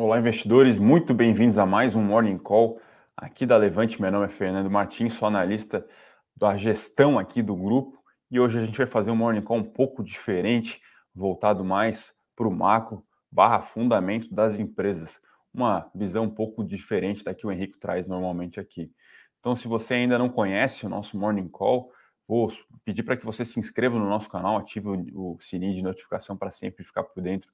Olá, investidores, muito bem-vindos a mais um Morning Call aqui da Levante. Meu nome é Fernando Martins, sou analista da gestão aqui do grupo e hoje a gente vai fazer um Morning Call um pouco diferente, voltado mais para o macro barra fundamento das empresas. Uma visão um pouco diferente da que o Henrique traz normalmente aqui. Então, se você ainda não conhece o nosso Morning Call, vou pedir para que você se inscreva no nosso canal, ative o sininho de notificação para sempre ficar por dentro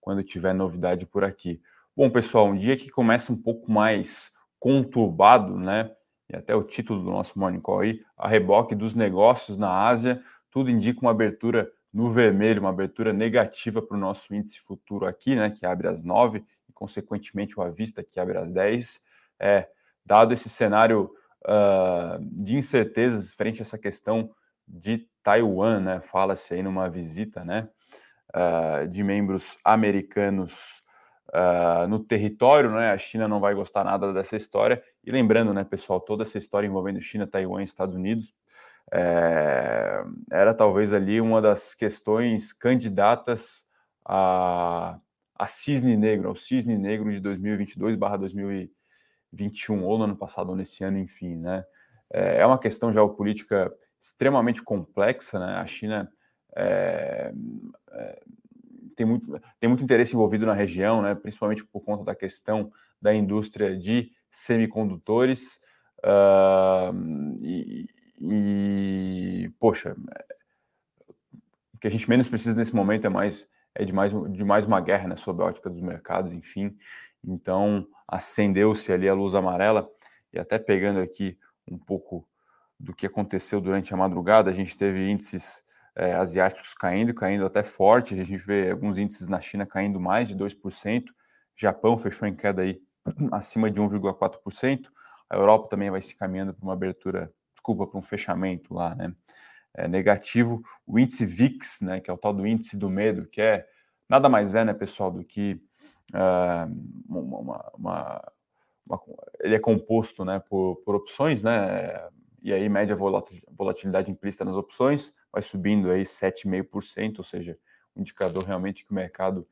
quando tiver novidade por aqui. Bom, pessoal, um dia que começa um pouco mais conturbado, né? E até o título do nosso Morning Call aí, a reboque dos negócios na Ásia, tudo indica uma abertura no vermelho, uma abertura negativa para o nosso índice futuro aqui, né? Que abre às 9 e, consequentemente, o avista que abre às 10. É, dado esse cenário uh, de incertezas frente a essa questão de Taiwan, né? Fala-se aí numa visita, né? Uh, de membros americanos uh, no território, né? A China não vai gostar nada dessa história. E lembrando, né, pessoal, toda essa história envolvendo China, Taiwan Estados Unidos é, era talvez ali uma das questões candidatas a, a cisne negro, ao cisne negro de 2022/2021, ou no ano passado, ou nesse ano, enfim, né? É, é uma questão geopolítica extremamente complexa, né? A China é, tem muito, tem muito interesse envolvido na região, né, principalmente por conta da questão da indústria de semicondutores. Uh, e, e, poxa, o que a gente menos precisa nesse momento é mais é de mais, de mais uma guerra né, sob a ótica dos mercados, enfim. Então, acendeu-se ali a luz amarela, e até pegando aqui um pouco do que aconteceu durante a madrugada, a gente teve índices é, asiáticos caindo, caindo até forte. A gente vê alguns índices na China caindo mais de 2%. Japão fechou em queda aí acima de 1,4%. A Europa também vai se caminhando para uma abertura, desculpa, para um fechamento lá, né? É negativo. O índice VIX, né, que é o tal do índice do medo, que é nada mais é, né, pessoal, do que uh, uma, uma, uma, ele é composto, né, por, por opções, né, e aí média volatilidade implícita nas opções, vai subindo aí 7,5%, ou seja, um indicador realmente que o mercado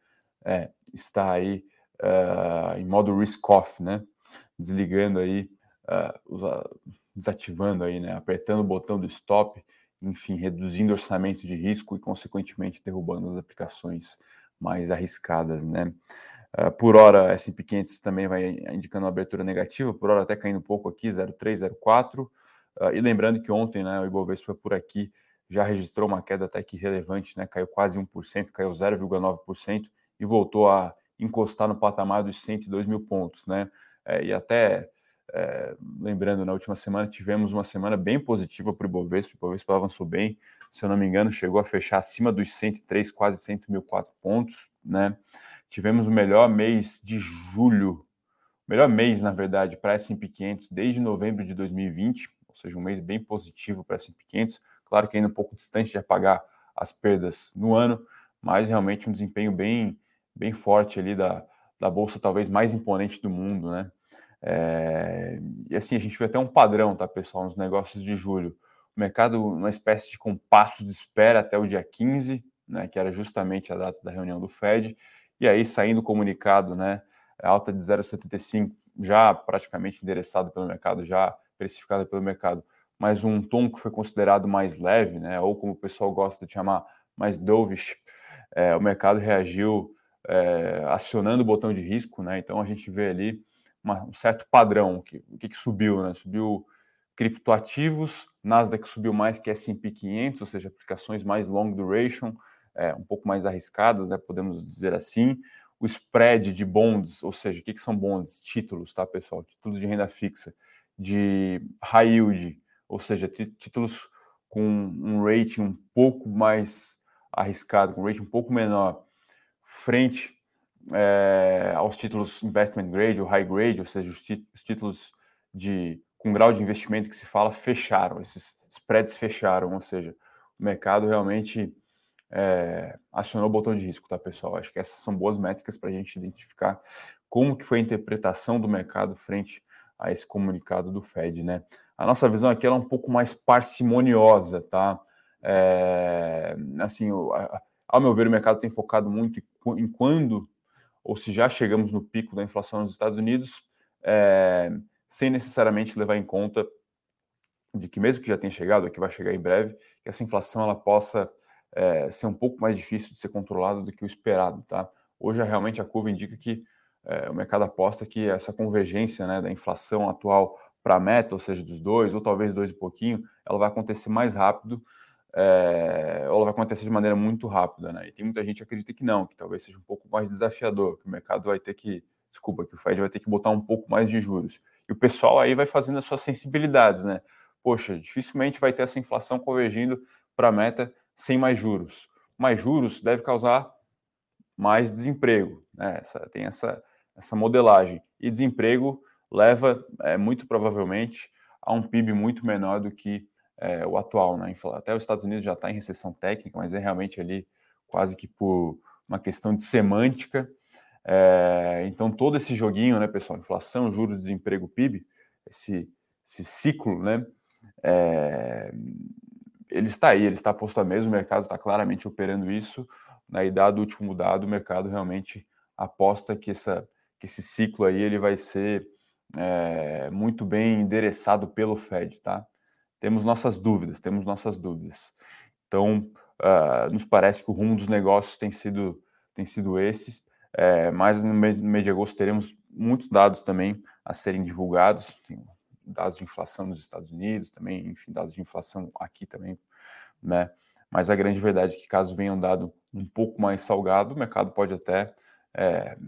é, está aí uh, em modo risk-off, né? Desligando aí, uh, desativando aí, né? Apertando o botão do stop, enfim, reduzindo orçamento de risco e, consequentemente, derrubando as aplicações mais arriscadas, né? Uh, por hora, S&P 500 também vai indicando uma abertura negativa, por hora até caindo um pouco aqui, 0,3, 0,4, Uh, e lembrando que ontem né, o Ibovespa por aqui já registrou uma queda até que relevante, né, caiu quase 1%, caiu 0,9% e voltou a encostar no patamar dos 102 mil pontos. Né? É, e até é, lembrando, na última semana tivemos uma semana bem positiva para o Ibovespa, o Ibovespa avançou bem, se eu não me engano, chegou a fechar acima dos 103, quase 100.004 pontos. Né? Tivemos o melhor mês de julho, melhor mês, na verdade, para S&P 500 desde novembro de 2020, ou seja, um mês bem positivo para S&P 500. Claro que ainda um pouco distante de apagar as perdas no ano, mas realmente um desempenho bem, bem forte ali da, da bolsa talvez mais imponente do mundo, né? É, e assim, a gente vê até um padrão, tá, pessoal, nos negócios de julho. O mercado, uma espécie de compasso de espera até o dia 15, né, que era justamente a data da reunião do Fed, e aí saindo o comunicado, né, alta de 0,75, já praticamente endereçado pelo mercado, já precificada pelo mercado, mas um tom que foi considerado mais leve, né, ou como o pessoal gosta de chamar, mais dovish, é, o mercado reagiu é, acionando o botão de risco, né, então a gente vê ali uma, um certo padrão, que, o que, que subiu, né, subiu criptoativos, Nasdaq subiu mais que S&P 500, ou seja, aplicações mais long duration, é, um pouco mais arriscadas, né, podemos dizer assim, o spread de bonds, ou seja, o que, que são bonds? Títulos, tá, pessoal? Títulos de renda fixa de high yield, ou seja, títulos com um rating um pouco mais arriscado, com um rating um pouco menor, frente é, aos títulos investment grade ou high grade, ou seja, os, os títulos de com grau de investimento que se fala fecharam, esses spreads fecharam, ou seja, o mercado realmente é, acionou o botão de risco, tá, pessoal? Acho que essas são boas métricas para a gente identificar como que foi a interpretação do mercado frente a esse comunicado do Fed, né? A nossa visão aqui é um pouco mais parcimoniosa, tá? É, assim, ao meu ver, o mercado tem focado muito em quando ou se já chegamos no pico da inflação nos Estados Unidos, é, sem necessariamente levar em conta de que mesmo que já tenha chegado, que vai chegar em breve, que essa inflação ela possa é, ser um pouco mais difícil de ser controlada do que o esperado, tá? Hoje realmente a curva indica que é, o mercado aposta que essa convergência né, da inflação atual para a meta, ou seja, dos dois, ou talvez dois e pouquinho, ela vai acontecer mais rápido, é, ou ela vai acontecer de maneira muito rápida, né? E tem muita gente que acredita que não, que talvez seja um pouco mais desafiador, que o mercado vai ter que, desculpa, que o Fed vai ter que botar um pouco mais de juros. E o pessoal aí vai fazendo as suas sensibilidades, né? Poxa, dificilmente vai ter essa inflação convergindo para a meta sem mais juros. Mais juros deve causar mais desemprego, né? Essa, tem essa, essa modelagem. E desemprego leva, é, muito provavelmente, a um PIB muito menor do que é, o atual. Né? Até os Estados Unidos já está em recessão técnica, mas é realmente ali quase que por uma questão de semântica. É, então, todo esse joguinho, né, pessoal? Inflação, juros, desemprego, PIB, esse, esse ciclo, né? É, ele está aí, ele está posto a mesa, o mercado está claramente operando isso. Né, idade do último dado, o mercado realmente aposta que, essa, esse ciclo aí ele vai ser é, muito bem endereçado pelo Fed, tá? Temos nossas dúvidas, temos nossas dúvidas. Então, uh, nos parece que o rumo dos negócios tem sido, tem sido esses, é, mas no mês, no mês de agosto teremos muitos dados também a serem divulgados, dados de inflação nos Estados Unidos também, enfim, dados de inflação aqui também, né? Mas a grande verdade é que caso venha um dado um pouco mais salgado, o mercado pode até é,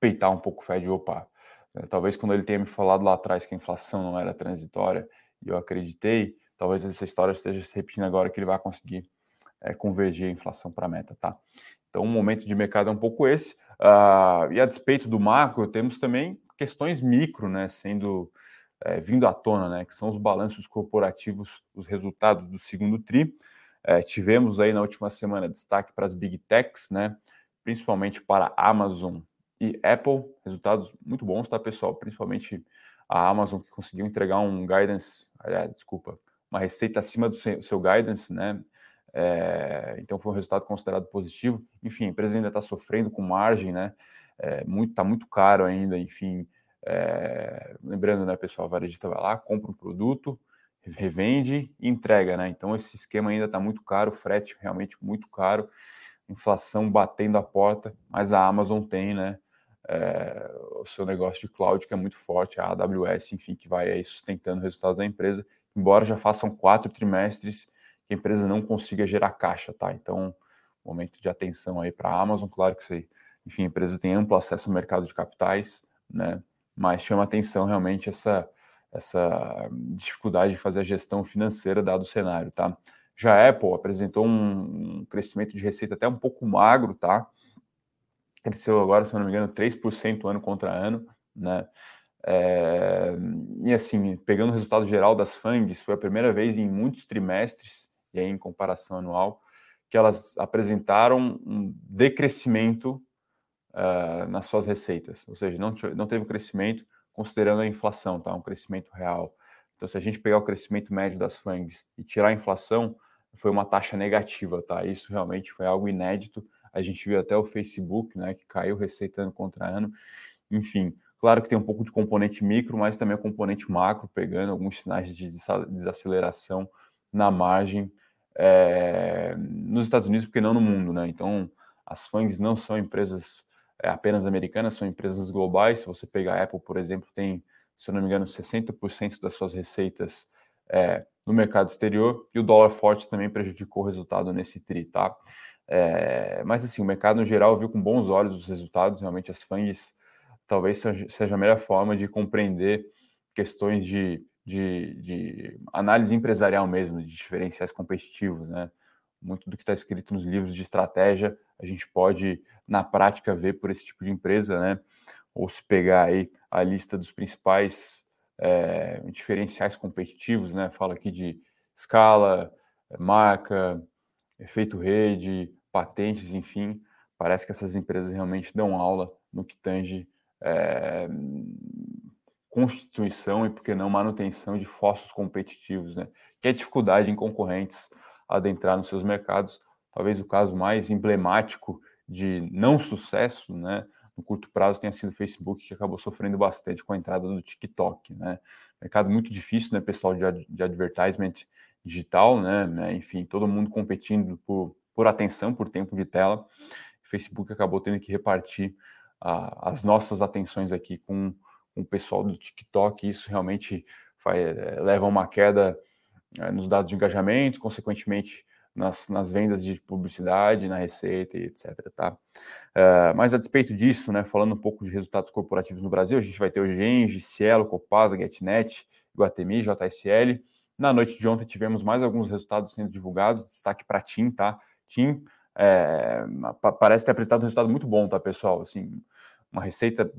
peitar um pouco o Fed, opa, é, talvez quando ele tenha me falado lá atrás que a inflação não era transitória e eu acreditei, talvez essa história esteja se repetindo agora que ele vai conseguir é, convergir a inflação para a meta, tá? Então, o momento de mercado é um pouco esse. Uh, e a despeito do macro, temos também questões micro, né, sendo é, vindo à tona, né, que são os balanços corporativos, os resultados do segundo tri. É, tivemos aí na última semana destaque para as big techs, né, principalmente para Amazon e Apple, resultados muito bons, tá, pessoal? Principalmente a Amazon, que conseguiu entregar um guidance, aliás, desculpa, uma receita acima do seu, seu guidance, né? É, então foi um resultado considerado positivo. Enfim, a empresa ainda está sofrendo com margem, né? É, muito, tá muito caro ainda, enfim. É, lembrando, né, pessoal, a varejista vai lá, compra um produto, revende e entrega, né? Então esse esquema ainda está muito caro, frete realmente muito caro, inflação batendo a porta, mas a Amazon tem, né? É, o seu negócio de cloud, que é muito forte, a AWS, enfim, que vai aí sustentando o resultado da empresa, embora já façam quatro trimestres que a empresa não consiga gerar caixa, tá? Então, momento de atenção aí para a Amazon, claro que isso aí, enfim, a empresa tem amplo acesso ao mercado de capitais, né? Mas chama atenção realmente essa, essa dificuldade de fazer a gestão financeira dado o cenário, tá? Já a Apple apresentou um, crescimento de receita até um pouco magro, tá? Cresceu agora, se eu não me engano, 3% ano contra ano, né? É, e assim, pegando o resultado geral das FANGs, foi a primeira vez em muitos trimestres, e aí em comparação anual, que elas apresentaram um decrescimento uh, nas suas receitas, ou seja, não, não teve um crescimento considerando a inflação, tá? Um crescimento real. Então, se a gente pegar o crescimento médio das FANGs e tirar a inflação, foi uma taxa negativa, tá? Isso realmente foi algo inédito a gente viu até o Facebook, né, que caiu receita ano contra ano. Enfim, claro que tem um pouco de componente micro, mas também o componente macro, pegando alguns sinais de desaceleração na margem é, nos Estados Unidos, porque não no mundo, né? Então, as FANGs não são empresas é, apenas americanas, são empresas globais. Se você pegar a Apple, por exemplo, tem, se eu não me engano, 60% das suas receitas é, no mercado exterior, e o dólar forte também prejudicou o resultado nesse TRI, tá? É, mas assim, o mercado no geral viu com bons olhos os resultados, realmente as FANGs talvez seja a melhor forma de compreender questões de, de, de análise empresarial mesmo, de diferenciais competitivos, né? Muito do que está escrito nos livros de estratégia a gente pode, na prática, ver por esse tipo de empresa, né? Ou se pegar aí a lista dos principais é, diferenciais competitivos, né? Fala aqui de escala, marca, efeito rede, patentes, enfim, parece que essas empresas realmente dão aula no que tange é, constituição e, por que não, manutenção de fossos competitivos, né? que é dificuldade em concorrentes adentrar nos seus mercados. Talvez o caso mais emblemático de não sucesso, né, no curto prazo tenha sido o Facebook, que acabou sofrendo bastante com a entrada do TikTok, né? Mercado muito difícil, né, pessoal, de, ad de advertisement digital, né, né? Enfim, todo mundo competindo por, por atenção, por tempo de tela. O Facebook acabou tendo que repartir a, as nossas atenções aqui com, com, o pessoal do TikTok. Isso realmente faz, é, leva a uma queda é, nos dados de engajamento, consequentemente nas, nas vendas de publicidade, na receita e etc. Tá? Uh, mas a despeito disso, né, falando um pouco de resultados corporativos no Brasil, a gente vai ter o Gengi, Cielo, Copasa, GetNet, Guatemi, JSL. Na noite de ontem tivemos mais alguns resultados sendo divulgados, destaque para TIM, tá? TIM é, parece ter apresentado um resultado muito bom, tá, pessoal? Assim, uma receita,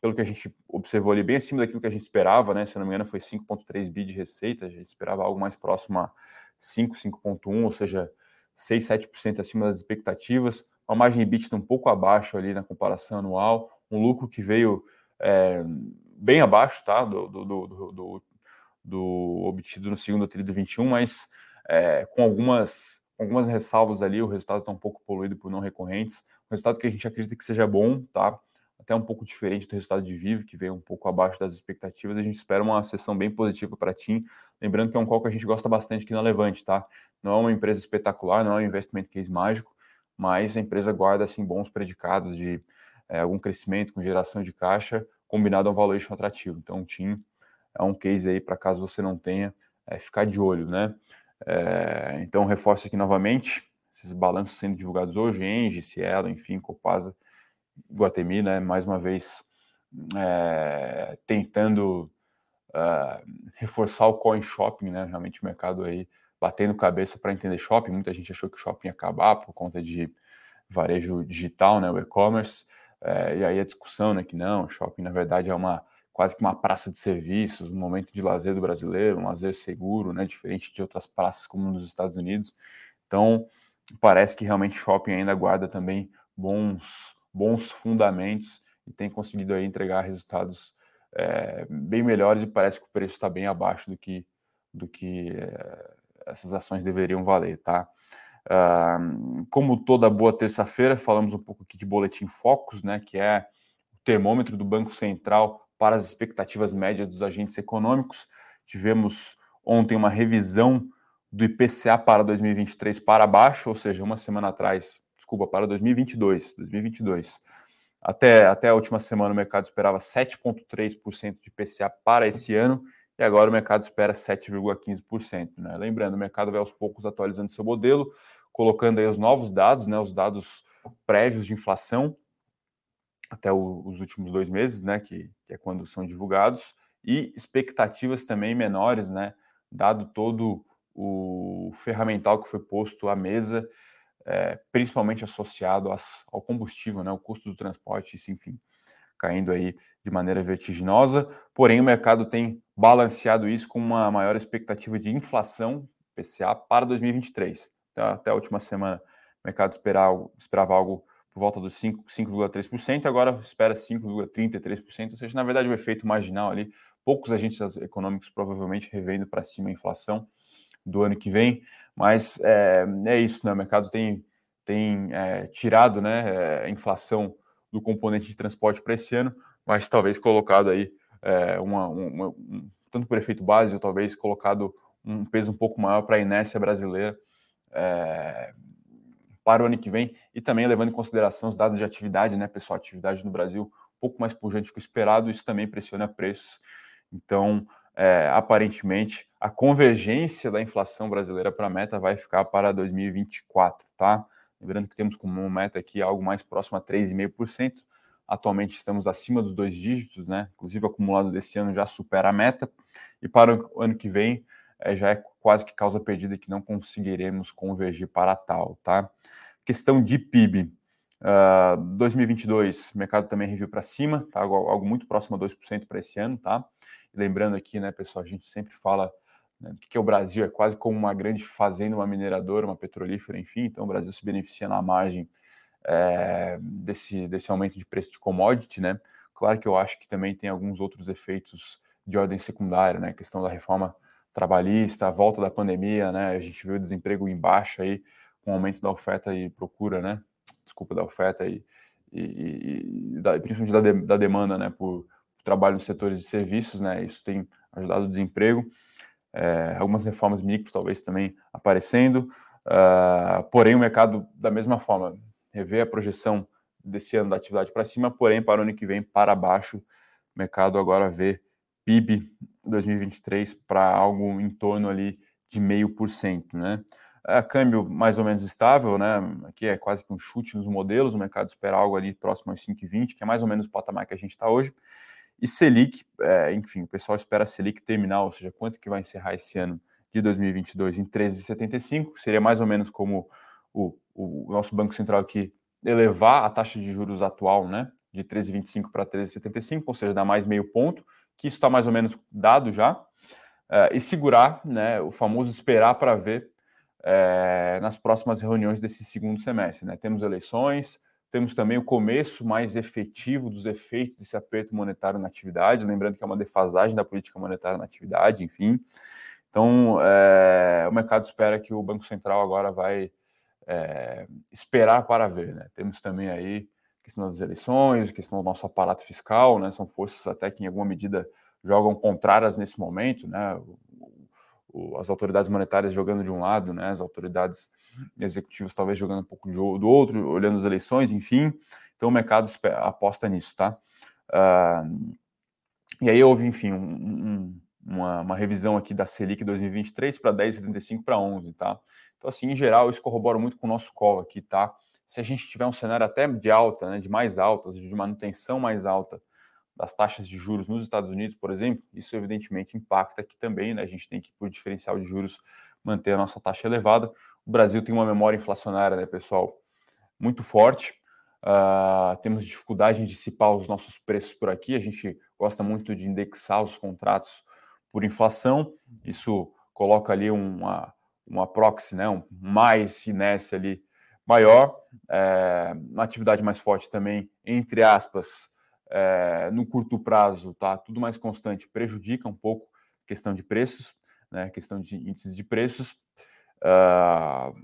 pelo que a gente observou ali, bem acima daquilo que a gente esperava, né? Se não me engano, foi 5,3 bi de receita, a gente esperava algo mais próximo a 5, 5,1, ou seja, 6, 7% acima das expectativas, uma margem EBITDA um pouco abaixo ali na comparação anual, um lucro que veio é, bem abaixo tá, do, do, do, do, do obtido no segundo trimestre do 21, mas é, com algumas, algumas ressalvas ali, o resultado está um pouco poluído por não recorrentes, um resultado que a gente acredita que seja bom, tá? até um pouco diferente do resultado de Vivo, que veio um pouco abaixo das expectativas. A gente espera uma sessão bem positiva para a TIM. Lembrando que é um call que a gente gosta bastante aqui na Levante, tá? Não é uma empresa espetacular, não é um investimento case mágico, mas a empresa guarda assim bons predicados de é, algum crescimento com geração de caixa combinado a um valuation atrativo. Então, o TIM é um case aí para caso você não tenha, é, ficar de olho, né? É, então, reforço aqui novamente, esses balanços sendo divulgados hoje, Engie, Cielo, enfim, Copasa, Guatemi, né, mais uma vez é, tentando uh, reforçar o coin shopping, né, realmente o mercado aí batendo cabeça para entender shopping, muita gente achou que o shopping ia acabar por conta de varejo digital, né, o e-commerce, é, e aí a discussão, né, que não, shopping na verdade é uma quase que uma praça de serviços, um momento de lazer do brasileiro, um lazer seguro, né, diferente de outras praças como nos Estados Unidos. Então, parece que realmente shopping ainda guarda também bons bons fundamentos e tem conseguido aí entregar resultados é, bem melhores e parece que o preço está bem abaixo do que, do que é, essas ações deveriam valer, tá? Uh, como toda boa terça-feira, falamos um pouco aqui de boletim Focus, né, que é o termômetro do Banco Central para as expectativas médias dos agentes econômicos. Tivemos ontem uma revisão do IPCA para 2023 para baixo, ou seja, uma semana atrás desculpa, para 2022. 2022. Até, até a última semana o mercado esperava 7,3% de PCA para esse ano e agora o mercado espera 7,15%. Né? Lembrando, o mercado vai aos poucos atualizando seu modelo, colocando aí os novos dados, né, os dados prévios de inflação até o, os últimos dois meses, né, que, que é quando são divulgados, e expectativas também menores, né, dado todo o ferramental que foi posto à mesa é, principalmente associado ao combustível, né, o custo do transporte, isso, enfim, caindo aí de maneira vertiginosa. Porém, o mercado tem balanceado isso com uma maior expectativa de inflação PCA para 2023. Então, até a última semana, o mercado esperava, esperava algo por volta dos 5,3%, agora espera 5,33%, ou seja, na verdade, o efeito marginal ali, poucos agentes econômicos provavelmente revendo para cima a inflação do ano que vem, mas é, é isso, né? O mercado tem, tem é, tirado né, a inflação do componente de transporte para esse ano, mas talvez colocado aí é, uma, uma, um, tanto por efeito base, ou talvez colocado um peso um pouco maior para a inércia brasileira é, para o ano que vem, e também levando em consideração os dados de atividade, né, pessoal? Atividade no Brasil um pouco mais pujante que o esperado, isso também pressiona preços. Então, é, aparentemente, a convergência da inflação brasileira para a meta vai ficar para 2024, tá? Lembrando que temos como meta aqui algo mais próximo a 3,5%. Atualmente estamos acima dos dois dígitos, né? Inclusive, o acumulado desse ano já supera a meta. E para o ano que vem, é, já é quase que causa perdida que não conseguiremos convergir para tal, tá? Questão de PIB. Uh, 2022, o mercado também reviu para cima, tá? Algo, algo muito próximo a 2% para esse ano, tá? lembrando aqui, né, pessoal, a gente sempre fala né, que é o Brasil, é quase como uma grande fazenda, uma mineradora, uma petrolífera, enfim, então o Brasil se beneficia na margem é, desse, desse aumento de preço de commodity, né? Claro que eu acho que também tem alguns outros efeitos de ordem secundária, né? A questão da reforma trabalhista, a volta da pandemia, né? A gente viu o desemprego em baixa aí, com o aumento da oferta e procura, né? desculpa, da oferta e, e, e da, principalmente da, de, da demanda, né, por, por trabalho nos setores de serviços, né, isso tem ajudado o desemprego, é, algumas reformas micro talvez também aparecendo, uh, porém o mercado da mesma forma, rever a projeção desse ano da atividade para cima, porém para o ano que vem para baixo, o mercado agora vê PIB 2023 para algo em torno ali de meio por cento, né? É, câmbio mais ou menos estável, né? Aqui é quase que um chute nos modelos, o mercado espera algo ali próximo aos 5,20, que é mais ou menos o patamar que a gente está hoje. E Selic, é, enfim, o pessoal espera a Selic terminar, ou seja, quanto que vai encerrar esse ano de 2022 em 13,75, seria mais ou menos como o, o nosso Banco Central aqui elevar a taxa de juros atual, né, de 13,25 para 13,75, ou seja, dá mais meio ponto, que isso está mais ou menos dado já, uh, e segurar, né, o famoso esperar para ver uh, nas próximas reuniões desse segundo semestre. Né? Temos eleições, temos também o começo mais efetivo dos efeitos desse aperto monetário na atividade, lembrando que é uma defasagem da política monetária na atividade, enfim. Então, uh, o mercado espera que o Banco Central agora vai esperar para ver. Né? Temos também aí questão das eleições, questão do nosso aparato fiscal, né? São forças até que em alguma medida jogam contrárias nesse momento, né? As autoridades monetárias jogando de um lado, né? As autoridades executivas talvez jogando um pouco do outro, olhando as eleições, enfim. Então o mercado aposta nisso, tá? Uh, e aí houve, enfim, um, um, uma, uma, revisão aqui da Selic 2023 para 10,75 para 11, tá? Então, assim, em geral, isso corrobora muito com o nosso call aqui, tá? Se a gente tiver um cenário até de alta, né, de mais altas, de manutenção mais alta das taxas de juros nos Estados Unidos, por exemplo, isso evidentemente impacta aqui também, né? A gente tem que, por diferencial de juros, manter a nossa taxa elevada. O Brasil tem uma memória inflacionária, né, pessoal, muito forte. Uh, temos dificuldade em dissipar os nossos preços por aqui. A gente gosta muito de indexar os contratos por inflação. Isso coloca ali uma, uma proxy, né, um mais inércia ali maior, é, uma atividade mais forte também, entre aspas, é, no curto prazo, tá? Tudo mais constante prejudica um pouco questão de preços, né? Questão de índices de preços. Uh,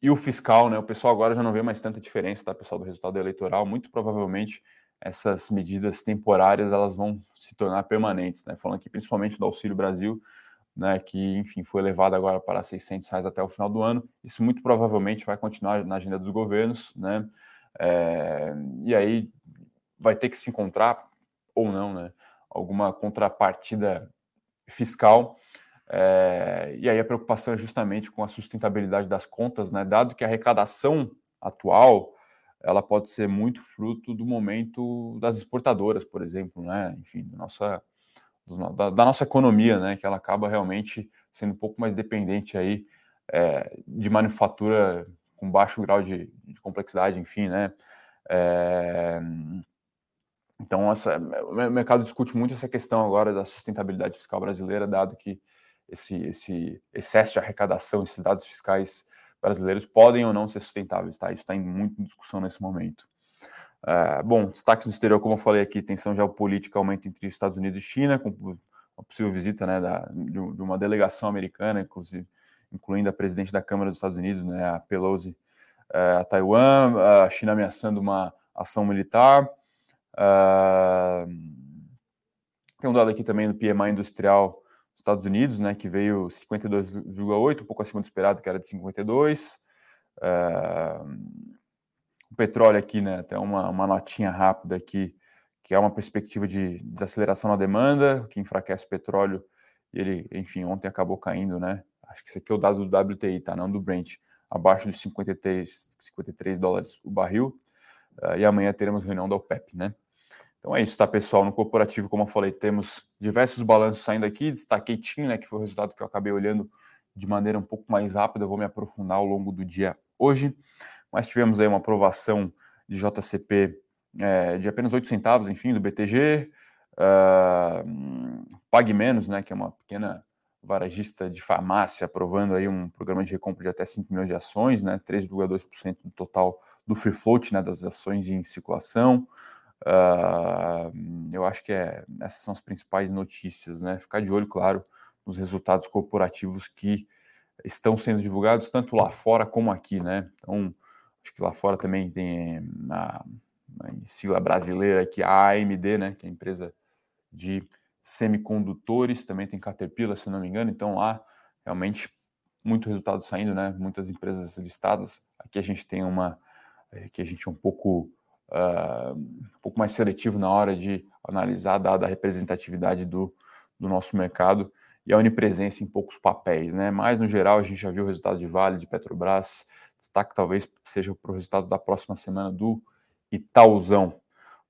e o fiscal, né? O pessoal agora já não vê mais tanta diferença, tá? Pessoal do resultado eleitoral, muito provavelmente essas medidas temporárias elas vão se tornar permanentes, né? Falando aqui principalmente do Auxílio Brasil, né, que enfim foi elevado agora para 600 reais até o final do ano. Isso muito provavelmente vai continuar na agenda dos governos, né? É, e aí vai ter que se encontrar ou não, né? Alguma contrapartida fiscal. É, e aí a preocupação é justamente com a sustentabilidade das contas, né? Dado que a arrecadação atual ela pode ser muito fruto do momento das exportadoras, por exemplo, né? Enfim, nossa da, da, nossa economia, né, que ela acaba realmente sendo um pouco mais dependente aí é, de manufatura com baixo grau de, de complexidade, enfim, né. É, então, essa, o mercado discute muito essa questão agora da sustentabilidade fiscal brasileira, dado que esse, esse excesso de arrecadação, esses dados fiscais brasileiros podem ou não ser sustentáveis, tá? Isso está em muita discussão nesse momento. Uh, bom, destaques no exterior, como eu falei aqui, tensão geopolítica aumenta entre Estados Unidos e China, com uma possível visita né, da, de, uma delegação americana, inclusive, incluindo a presidente da Câmara dos Estados Unidos, né, a Pelosi, uh, a Taiwan, a China ameaçando uma ação militar. Uh, tem um dado aqui também do PMI industrial dos Estados Unidos, né, que veio 52,8, um pouco acima do esperado, que era de 52. Uh, o petróleo aqui, né, até uma, uma notinha rápida aqui, que é uma perspectiva de desaceleração na demanda, que enfraquece o petróleo, e ele, enfim, ontem acabou caindo, né, acho que esse aqui é o dado do WTI, tá, não do Brent, abaixo dos 53, 53 dólares o barril, uh, e amanhã teremos reunião da OPEP, né. Então é isso, tá, pessoal? No corporativo, como eu falei, temos diversos balanços saindo aqui. Destaquei TIM, né, que foi o resultado que eu acabei olhando de maneira um pouco mais rápida. Eu vou me aprofundar ao longo do dia hoje mas tivemos aí uma aprovação de JCP é, de apenas 8 centavos, enfim, do BTG, uh, ah, Pague Menos, né, que é uma pequena varejista de farmácia, aprovando aí um programa de recompra de até 5 milhões de ações, né, 3,2% do total do free float, né, das ações em circulação. Uh, eu acho que é, essas são as principais notícias, né, ficar de olho, claro, nos resultados corporativos que estão sendo divulgados tanto lá fora como aqui, né, então acho que lá fora também tem na, na sigla brasileira aqui a AMD, né, que é a empresa de semicondutores, também tem Caterpillar, se não me engano, então lá realmente muito resultado saindo, né? Muitas empresas listadas. Aqui a gente tem uma é, que a gente é um pouco uh, um pouco mais seletivo na hora de analisar, dada a representatividade do, do nosso mercado e a onipresença em poucos papéis, né? Mas no geral a gente já viu o resultado de Vale, de Petrobras, destaque talvez seja para o resultado da próxima semana do Itauzão.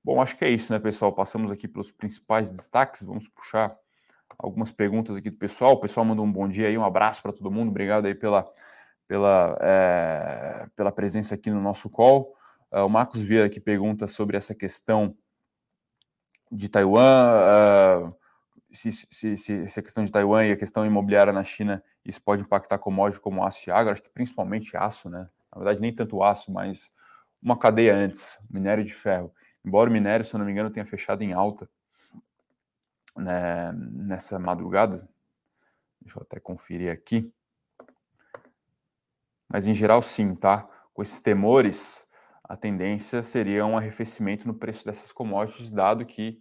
Bom, acho que é isso, né, pessoal? Passamos aqui pelos principais destaques. Vamos puxar algumas perguntas aqui do pessoal. O pessoal mandou um bom dia aí, um abraço para todo mundo. Obrigado aí pela, pela, é, pela presença aqui no nosso call. Uh, o Marcos Vieira aqui pergunta sobre essa questão de Taiwan, uh, se, se, se, se, a questão de Taiwan e a questão imobiliária na China, isso pode impactar commodities como aço e agro, acho que principalmente aço, né? Na verdade, nem tanto aço, mas uma cadeia antes, minério de ferro. Embora o minério, se eu não me engano, tenha fechado em alta né, nessa madrugada, deixa eu até conferir aqui. Mas em geral, sim, tá? Com esses temores, a tendência seria um arrefecimento no preço dessas commodities, dado que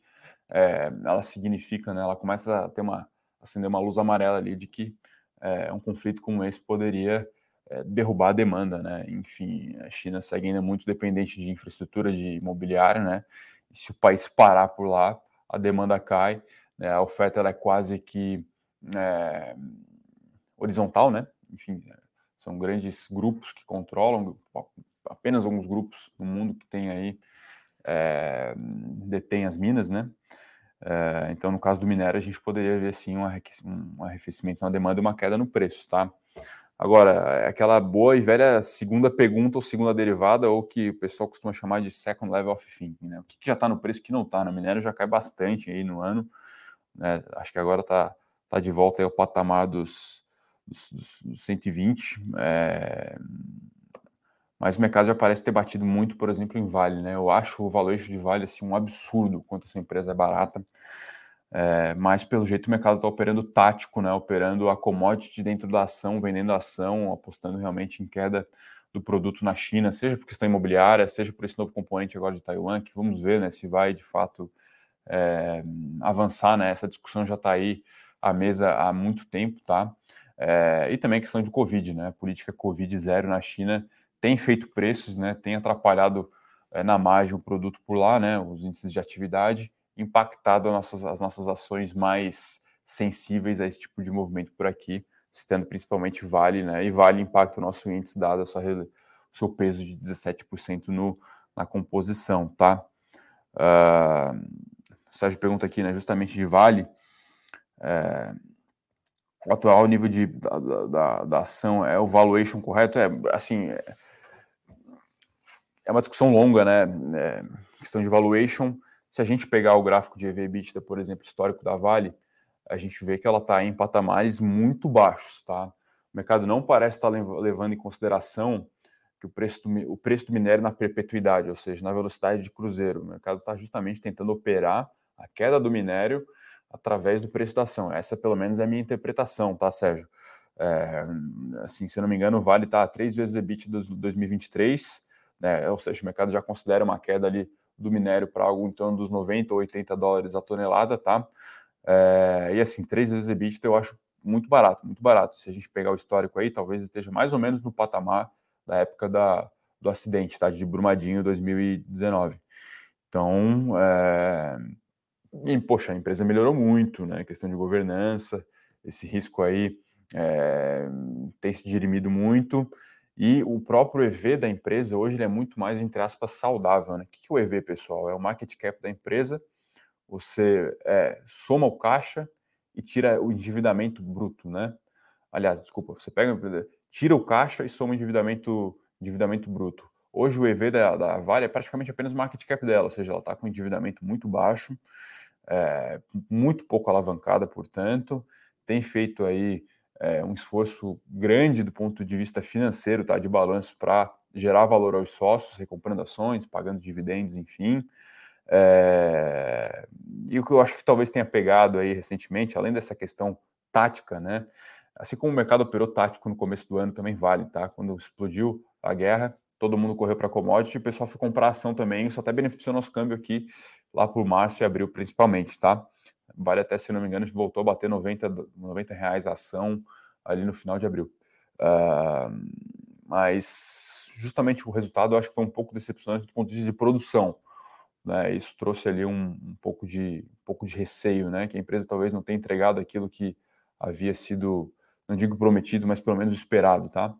é, ela significa, né, ela começa a ter uma acender uma luz amarela ali de que é, um conflito como esse poderia é, derrubar a demanda, né? Enfim, a China segue ainda muito dependente de infraestrutura de imobiliária, né? E se o país parar por lá, a demanda cai, né? a oferta é quase que é, horizontal, né? Enfim, são grandes grupos que controlam, apenas alguns grupos no mundo que tem aí é, detém as minas, né? É, então, no caso do minério, a gente poderia ver sim um arrefecimento na demanda e uma queda no preço, tá? Agora, é aquela boa e velha segunda pergunta ou segunda derivada, ou que o pessoal costuma chamar de second level of thinking, né? O que, já está no preço, o que não está? No minério já cai bastante aí no ano, né? Acho que agora está tá de volta ao patamar dos, dos, dos 120, é... mas o mercado já parece ter batido muito, por exemplo, em Vale, né? Eu acho o valuation de Vale assim, um absurdo quanto essa empresa é barata. É, mas pelo jeito o mercado está operando tático, né? Operando a commodity dentro da ação, vendendo a ação, apostando realmente em queda do produto na China, seja por questão imobiliária, seja por esse novo componente agora de Taiwan, que vamos ver né, se vai de fato é, avançar, né? Essa discussão já está aí à mesa há muito tempo, tá? É, e também a questão de Covid, né? A política Covid zero na China tem feito preços, né? Tem atrapalhado é, na margem o produto por lá, né? Os índices de atividade impactado as nossas, as nossas ações mais sensíveis a esse tipo de movimento por aqui, citando principalmente Vale, né? E Vale impacta o nosso índice, dado a sua, o seu peso de 17% no, na composição, tá? Uh, o Sérgio pergunta aqui, né, justamente de Vale, é, o atual nível de, da, da, da, ação é o valuation correto? É, assim, é, é uma discussão longa, né? É, questão de valuation, se a gente pegar o gráfico de EV/EBITDA, por exemplo, histórico da Vale, a gente vê que ela está em patamares muito baixos, tá? O mercado não parece estar tá levando em consideração que o preço, do, o preço do minério na perpetuidade, ou seja, na velocidade de cruzeiro. O mercado está justamente tentando operar a queda do minério através do preço da ação. Essa, pelo menos, é a minha interpretação, tá, Sérgio? É, assim, se eu não me engano, o Vale está três vezes EBITDA de 2023, né? ou seja, o mercado já considera uma queda ali do minério para algo em torno dos 90 ou 80 dólares a tonelada, tá? É, e assim, três vezes EBITDA eu acho muito barato, muito barato. Se a gente pegar o histórico aí, talvez esteja mais ou menos no patamar da época da, do acidente, tá? De Brumadinho 2019. Então, é... e, poxa, a empresa melhorou muito, né? Questão de governança, esse risco aí é... tem se dirimido muito. E o próprio EV da empresa hoje é muito mais, entre aspas, saudável. Né? O que é o EV, pessoal? É o market cap da empresa. Você é, soma o caixa e tira o endividamento bruto, né? Aliás, desculpa, você pega, tira o caixa e soma o endividamento, endividamento bruto. Hoje o EV da, da Vale é praticamente apenas o market cap dela, ou seja, ela está com um endividamento muito baixo, é, muito pouco alavancada, portanto, tem feito aí é, um esforço grande do ponto de vista financeiro, tá, de balanço, para gerar valor aos sócios, recomprando ações, pagando dividendos, enfim. É... E o que eu acho que talvez tenha pegado aí recentemente, além dessa questão tática, né? Assim como o mercado operou tático no começo do ano, também vale, tá? Quando explodiu a guerra, todo mundo correu para commodity, o pessoal foi comprar ação também, isso até beneficiou nosso câmbio aqui lá por março e abril principalmente, tá? Vale até, se não me engano, voltou a bater 90, 90 reais a ação ali no final de abril. Uh, mas justamente o resultado eu acho que foi um pouco decepcionante do ponto de vista de produção. Né? Isso trouxe ali um, um, pouco de, um pouco de receio, né? que a empresa talvez não tenha entregado aquilo que havia sido, não digo prometido, mas pelo menos esperado. Tá?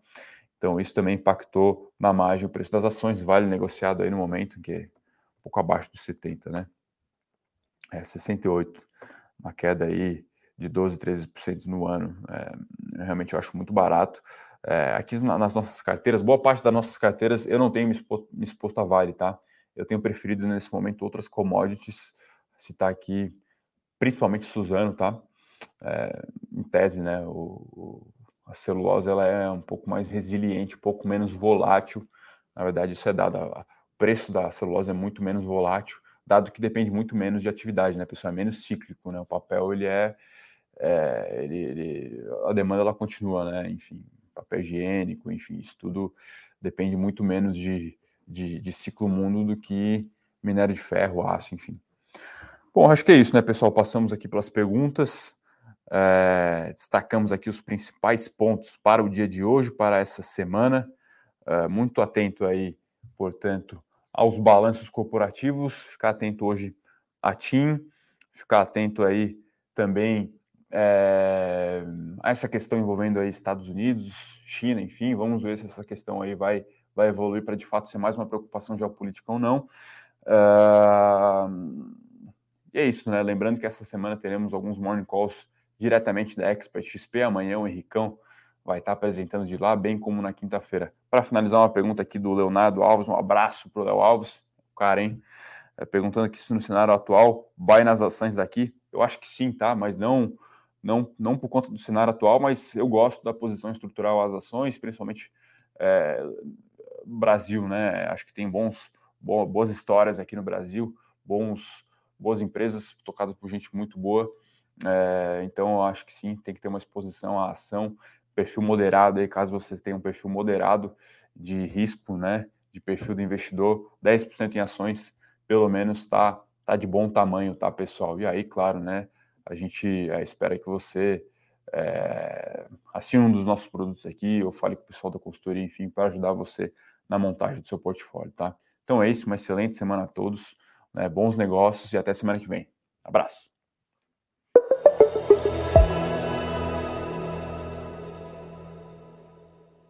Então isso também impactou na margem, o preço das ações, vale negociado aí no momento, que é um pouco abaixo dos 70, né? É 68, uma queda aí de 12, 13% no ano. É, realmente eu acho muito barato. É, aqui nas nossas carteiras, boa parte das nossas carteiras eu não tenho me exposto, me exposto a Vale, tá? Eu tenho preferido nesse momento outras commodities, citar aqui principalmente Suzano, tá? É, em tese, né? O, o, a celulose ela é um pouco mais resiliente, um pouco menos volátil. Na verdade, isso é dado. O preço da celulose é muito menos volátil, dado que depende muito menos de atividade, né? Pessoal, é menos cíclico, né? O papel ele é, é ele, ele, a demanda ela continua, né? Enfim, papel higiênico, enfim, isso tudo depende muito menos de, de, de ciclo mundo do que minério de ferro, aço, enfim. Bom, acho que é isso, né, pessoal? Passamos aqui pelas perguntas, é, destacamos aqui os principais pontos para o dia de hoje, para essa semana. É, muito atento aí, portanto, aos balanços corporativos, ficar atento hoje a TIM, ficar atento aí também é, essa questão envolvendo aí Estados Unidos, China, enfim, vamos ver se essa questão aí vai, vai evoluir para de fato ser mais uma preocupação geopolítica ou não. Uh, e é isso, né? Lembrando que essa semana teremos alguns morning calls diretamente da Expert XP. Amanhã o Henricão vai estar apresentando de lá, bem como na quinta-feira. Para finalizar, uma pergunta aqui do Leonardo Alves, um abraço para o Léo Alves, o cara, hein? É, perguntando aqui se no cenário atual vai nas ações daqui. Eu acho que sim, tá? Mas não não, não por conta do cenário atual, mas eu gosto da posição estrutural às ações, principalmente é, Brasil, né? Acho que tem bons, boas histórias aqui no Brasil, bons, boas empresas tocadas por gente muito boa. É, então, eu acho que sim, tem que ter uma exposição à ação, perfil moderado aí, caso você tenha um perfil moderado de risco, né? De perfil do investidor, 10% em ações, pelo menos está tá de bom tamanho, tá, pessoal? E aí, claro, né? A gente é, espera que você é, assine um dos nossos produtos aqui, ou fale com o pessoal da consultoria, enfim, para ajudar você na montagem do seu portfólio, tá? Então é isso, uma excelente semana a todos, né, bons negócios e até semana que vem. Abraço!